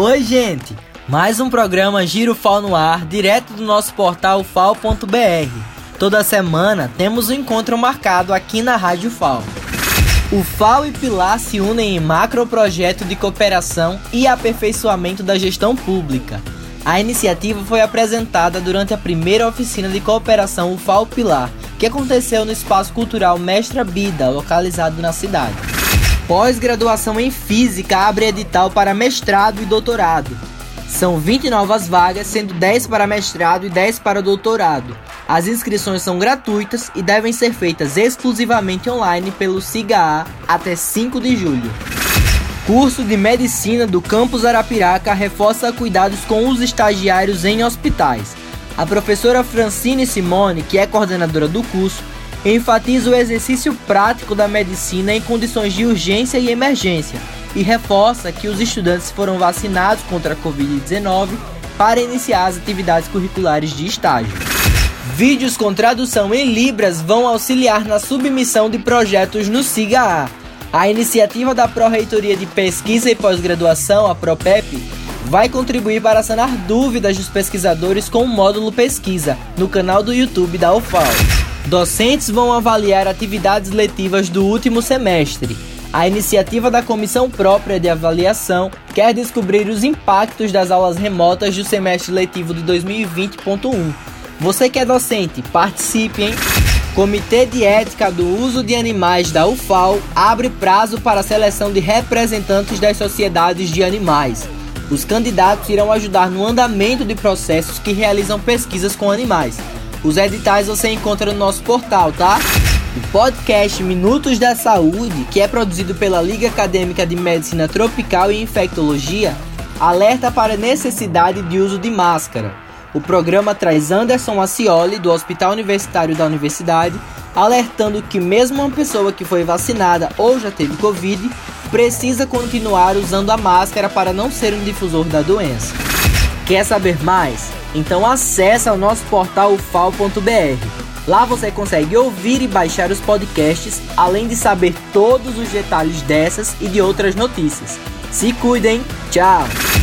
Oi, gente! Mais um programa Giro FAO no ar, direto do nosso portal fal.br. Toda semana temos um encontro marcado aqui na Rádio FAO. O FAO e Pilar se unem em macro projeto de cooperação e aperfeiçoamento da gestão pública. A iniciativa foi apresentada durante a primeira oficina de cooperação UFAO Pilar, que aconteceu no Espaço Cultural Mestra Bida, localizado na cidade. Pós-graduação em Física abre edital para mestrado e doutorado. São 20 novas vagas, sendo 10 para mestrado e 10 para doutorado. As inscrições são gratuitas e devem ser feitas exclusivamente online pelo SIGA até 5 de julho. Curso de Medicina do Campus Arapiraca reforça cuidados com os estagiários em hospitais. A professora Francine Simone, que é coordenadora do curso, enfatiza o exercício prático da medicina em condições de urgência e emergência e reforça que os estudantes foram vacinados contra a Covid-19 para iniciar as atividades curriculares de estágio. Vídeos com tradução em Libras vão auxiliar na submissão de projetos no SIGA-A. A iniciativa da Pró-Reitoria de Pesquisa e Pós-Graduação, a PROPEP, vai contribuir para sanar dúvidas dos pesquisadores com o módulo Pesquisa no canal do YouTube da UFAL. Docentes vão avaliar atividades letivas do último semestre. A iniciativa da Comissão Própria de Avaliação quer descobrir os impactos das aulas remotas do semestre letivo de 2020.1 você que é docente, participe, hein? Comitê de Ética do Uso de Animais da UFAL abre prazo para a seleção de representantes das sociedades de animais. Os candidatos irão ajudar no andamento de processos que realizam pesquisas com animais. Os editais você encontra no nosso portal, tá? O podcast Minutos da Saúde, que é produzido pela Liga Acadêmica de Medicina Tropical e Infectologia, alerta para a necessidade de uso de máscara. O programa traz Anderson Acioli, do Hospital Universitário da Universidade, alertando que mesmo uma pessoa que foi vacinada ou já teve Covid precisa continuar usando a máscara para não ser um difusor da doença. Quer saber mais? Então acesse o nosso portal ufal.br. Lá você consegue ouvir e baixar os podcasts, além de saber todos os detalhes dessas e de outras notícias. Se cuidem, tchau!